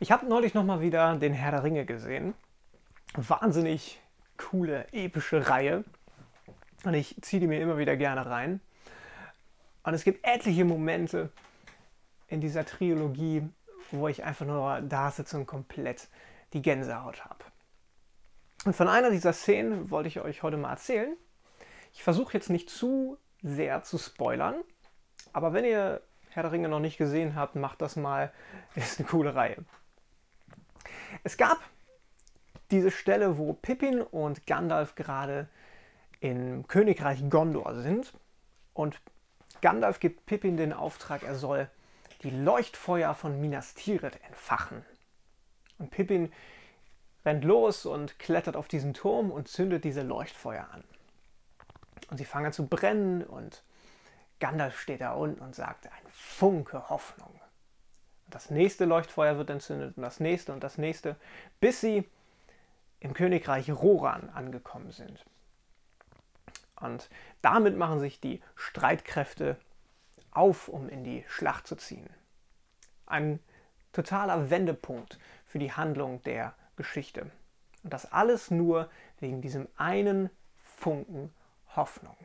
Ich habe neulich nochmal wieder den Herr der Ringe gesehen. Wahnsinnig coole, epische Reihe. Und ich ziehe die mir immer wieder gerne rein. Und es gibt etliche Momente in dieser Trilogie, wo ich einfach nur da sitze und komplett die Gänsehaut habe. Und von einer dieser Szenen wollte ich euch heute mal erzählen. Ich versuche jetzt nicht zu sehr zu spoilern, aber wenn ihr Herr der Ringe noch nicht gesehen habt, macht das mal. Ist eine coole Reihe. Es gab diese Stelle, wo Pippin und Gandalf gerade im Königreich Gondor sind und Gandalf gibt Pippin den Auftrag, er soll die Leuchtfeuer von Minas Tirith entfachen. Und Pippin rennt los und klettert auf diesen Turm und zündet diese Leuchtfeuer an. Und sie fangen an zu brennen und Gandalf steht da unten und sagt, ein Funke Hoffnung. Das nächste Leuchtfeuer wird entzündet und das nächste und das nächste, bis sie im Königreich Roran angekommen sind. Und damit machen sich die Streitkräfte auf, um in die Schlacht zu ziehen. Ein totaler Wendepunkt für die Handlung der Geschichte. Und das alles nur wegen diesem einen Funken Hoffnung.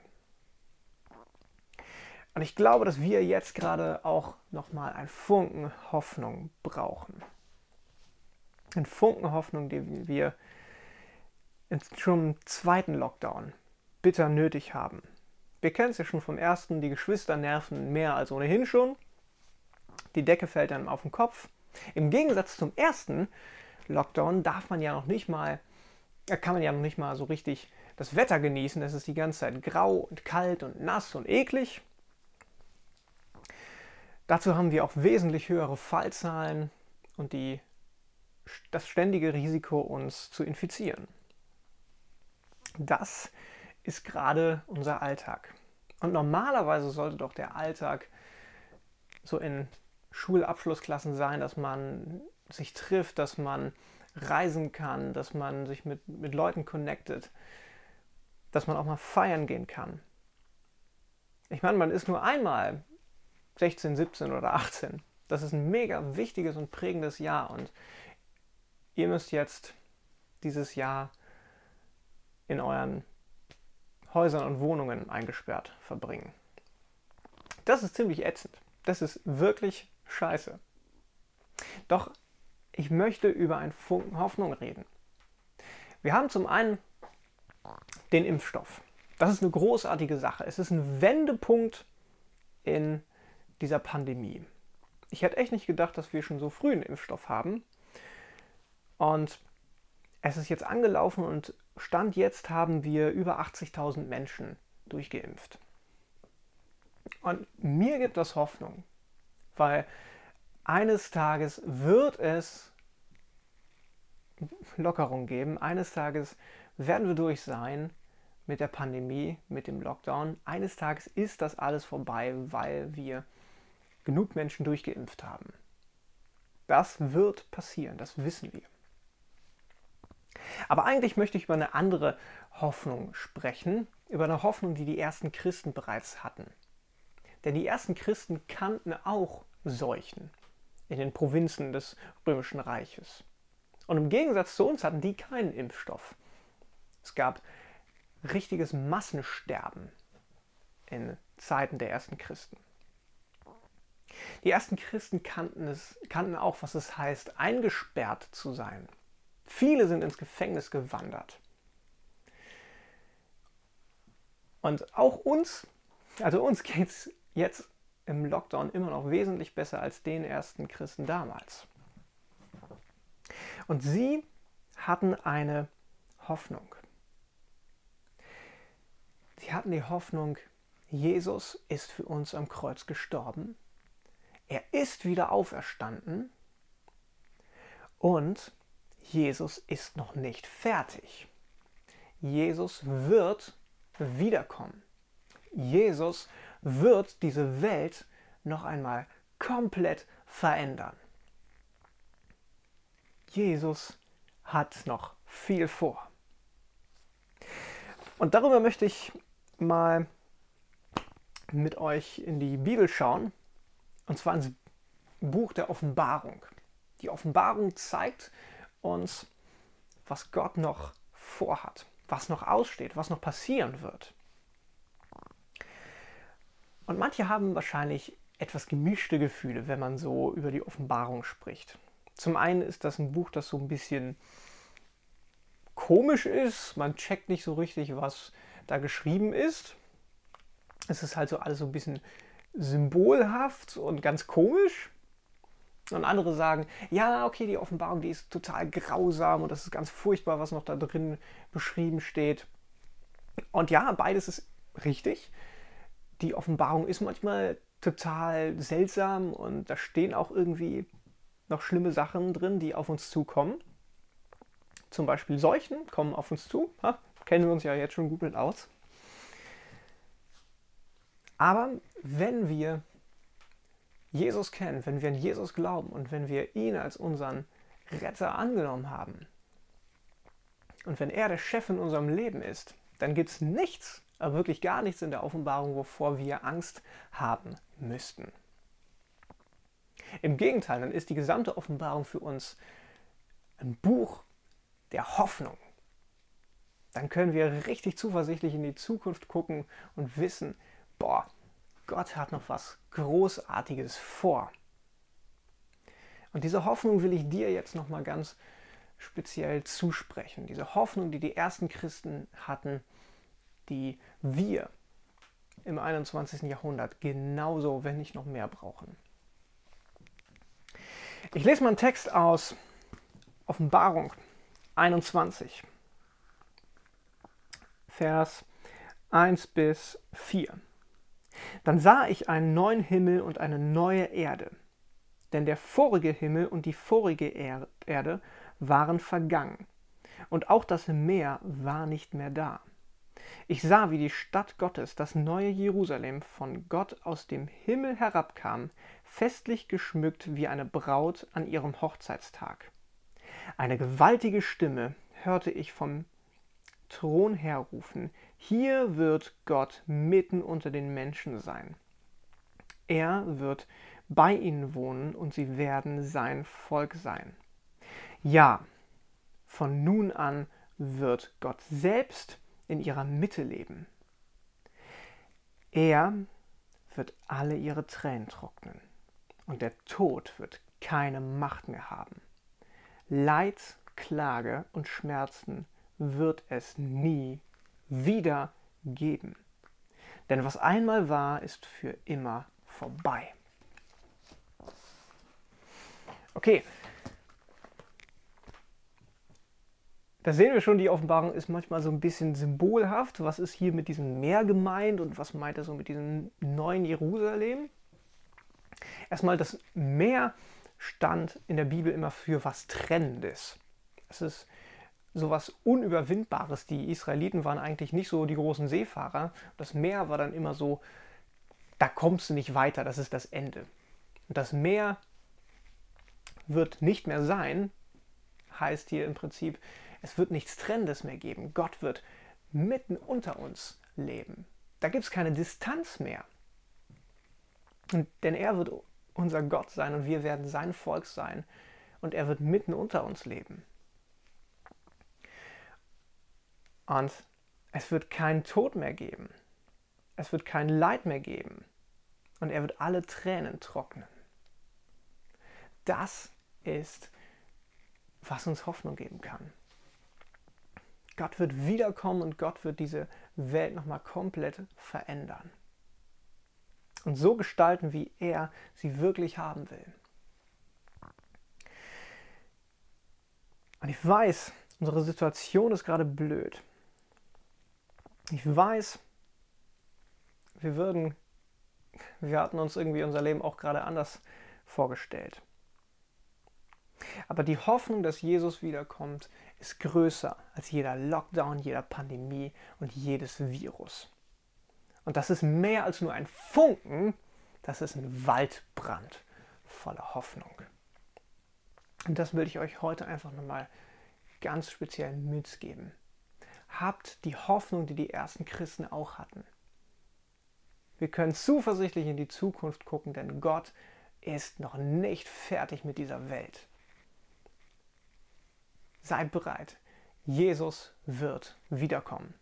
Und ich glaube, dass wir jetzt gerade auch nochmal einen Funken Hoffnung brauchen. Ein Funken Hoffnung, den wir im zweiten Lockdown bitter nötig haben. Wir kennen es ja schon vom ersten, die Geschwister nerven mehr als ohnehin schon. Die Decke fällt dann auf den Kopf. Im Gegensatz zum ersten Lockdown darf man ja noch nicht mal, kann man ja noch nicht mal so richtig das Wetter genießen. Es ist die ganze Zeit grau und kalt und nass und eklig. Dazu haben wir auch wesentlich höhere Fallzahlen und die, das ständige Risiko, uns zu infizieren. Das ist gerade unser Alltag. Und normalerweise sollte doch der Alltag so in Schulabschlussklassen sein, dass man sich trifft, dass man reisen kann, dass man sich mit, mit Leuten connectet, dass man auch mal feiern gehen kann. Ich meine, man ist nur einmal 16, 17 oder 18. Das ist ein mega wichtiges und prägendes Jahr und ihr müsst jetzt dieses Jahr in euren Häusern und Wohnungen eingesperrt verbringen. Das ist ziemlich ätzend. Das ist wirklich scheiße. Doch ich möchte über einen Funken Hoffnung reden. Wir haben zum einen den Impfstoff. Das ist eine großartige Sache. Es ist ein Wendepunkt in dieser Pandemie. Ich hätte echt nicht gedacht, dass wir schon so früh einen Impfstoff haben. Und es ist jetzt angelaufen und Stand jetzt haben wir über 80.000 Menschen durchgeimpft. Und mir gibt das Hoffnung, weil eines Tages wird es Lockerung geben. Eines Tages werden wir durch sein mit der Pandemie, mit dem Lockdown. Eines Tages ist das alles vorbei, weil wir genug Menschen durchgeimpft haben. Das wird passieren, das wissen wir. Aber eigentlich möchte ich über eine andere Hoffnung sprechen, über eine Hoffnung, die die ersten Christen bereits hatten. Denn die ersten Christen kannten auch Seuchen in den Provinzen des römischen Reiches. Und im Gegensatz zu uns hatten die keinen Impfstoff. Es gab richtiges Massensterben in Zeiten der ersten Christen. Die ersten Christen kannten, es, kannten auch, was es heißt, eingesperrt zu sein. Viele sind ins Gefängnis gewandert. Und auch uns, also uns geht es jetzt im Lockdown immer noch wesentlich besser als den ersten Christen damals. Und sie hatten eine Hoffnung. Sie hatten die Hoffnung, Jesus ist für uns am Kreuz gestorben, er ist wieder auferstanden und Jesus ist noch nicht fertig. Jesus wird wiederkommen. Jesus wird diese Welt noch einmal komplett verändern. Jesus hat noch viel vor. Und darüber möchte ich mal mit euch in die Bibel schauen, und zwar ins Buch der Offenbarung. Die Offenbarung zeigt uns, was Gott noch vorhat, was noch aussteht, was noch passieren wird. Und manche haben wahrscheinlich etwas gemischte Gefühle, wenn man so über die Offenbarung spricht. Zum einen ist das ein Buch, das so ein bisschen komisch ist. Man checkt nicht so richtig, was da geschrieben ist. Es ist halt so alles so ein bisschen symbolhaft und ganz komisch. Und andere sagen, ja, okay, die Offenbarung, die ist total grausam und das ist ganz furchtbar, was noch da drin beschrieben steht. Und ja, beides ist richtig. Die Offenbarung ist manchmal total seltsam und da stehen auch irgendwie noch schlimme Sachen drin, die auf uns zukommen. Zum Beispiel Seuchen kommen auf uns zu. Ha, kennen wir uns ja jetzt schon gut mit aus. Aber wenn wir Jesus kennen, wenn wir an Jesus glauben und wenn wir ihn als unseren Retter angenommen haben und wenn er der Chef in unserem Leben ist, dann gibt es nichts, aber wirklich gar nichts in der Offenbarung, wovor wir Angst haben müssten. Im Gegenteil, dann ist die gesamte Offenbarung für uns ein Buch der Hoffnung. Dann können wir richtig zuversichtlich in die Zukunft gucken und wissen, boah, Gott hat noch was Großartiges vor. Und diese Hoffnung will ich dir jetzt noch mal ganz speziell zusprechen. Diese Hoffnung, die die ersten Christen hatten, die wir im 21. Jahrhundert genauso, wenn nicht noch mehr brauchen. Ich lese mal einen Text aus Offenbarung 21, Vers 1 bis 4. Dann sah ich einen neuen Himmel und eine neue Erde, denn der vorige Himmel und die vorige Erde waren vergangen, und auch das Meer war nicht mehr da. Ich sah, wie die Stadt Gottes, das neue Jerusalem, von Gott aus dem Himmel herabkam, festlich geschmückt wie eine Braut an ihrem Hochzeitstag. Eine gewaltige Stimme hörte ich vom Thron herrufen, hier wird Gott mitten unter den Menschen sein. Er wird bei ihnen wohnen und sie werden sein Volk sein. Ja, von nun an wird Gott selbst in ihrer Mitte leben. Er wird alle ihre Tränen trocknen und der Tod wird keine Macht mehr haben. Leid, Klage und Schmerzen wird es nie wieder geben. Denn was einmal war, ist für immer vorbei. Okay. Da sehen wir schon, die Offenbarung ist manchmal so ein bisschen symbolhaft. Was ist hier mit diesem Meer gemeint und was meint er so mit diesem neuen Jerusalem? Erstmal, das Meer stand in der Bibel immer für was Trennendes. Es ist sowas Unüberwindbares. Die Israeliten waren eigentlich nicht so die großen Seefahrer. Das Meer war dann immer so, da kommst du nicht weiter, das ist das Ende. Und das Meer wird nicht mehr sein, heißt hier im Prinzip, es wird nichts Trennendes mehr geben. Gott wird mitten unter uns leben. Da gibt es keine Distanz mehr. Und, denn er wird unser Gott sein und wir werden sein Volk sein und er wird mitten unter uns leben. Und es wird keinen Tod mehr geben. Es wird kein Leid mehr geben. Und er wird alle Tränen trocknen. Das ist, was uns Hoffnung geben kann. Gott wird wiederkommen und Gott wird diese Welt nochmal komplett verändern. Und so gestalten, wie er sie wirklich haben will. Und ich weiß, unsere Situation ist gerade blöd. Ich weiß, wir würden, wir hatten uns irgendwie unser Leben auch gerade anders vorgestellt. Aber die Hoffnung, dass Jesus wiederkommt, ist größer als jeder Lockdown, jeder Pandemie und jedes Virus. Und das ist mehr als nur ein Funken, das ist ein Waldbrand voller Hoffnung. Und das will ich euch heute einfach nochmal ganz speziell mitgeben habt die Hoffnung, die die ersten Christen auch hatten. Wir können zuversichtlich in die Zukunft gucken, denn Gott ist noch nicht fertig mit dieser Welt. Seid bereit, Jesus wird wiederkommen.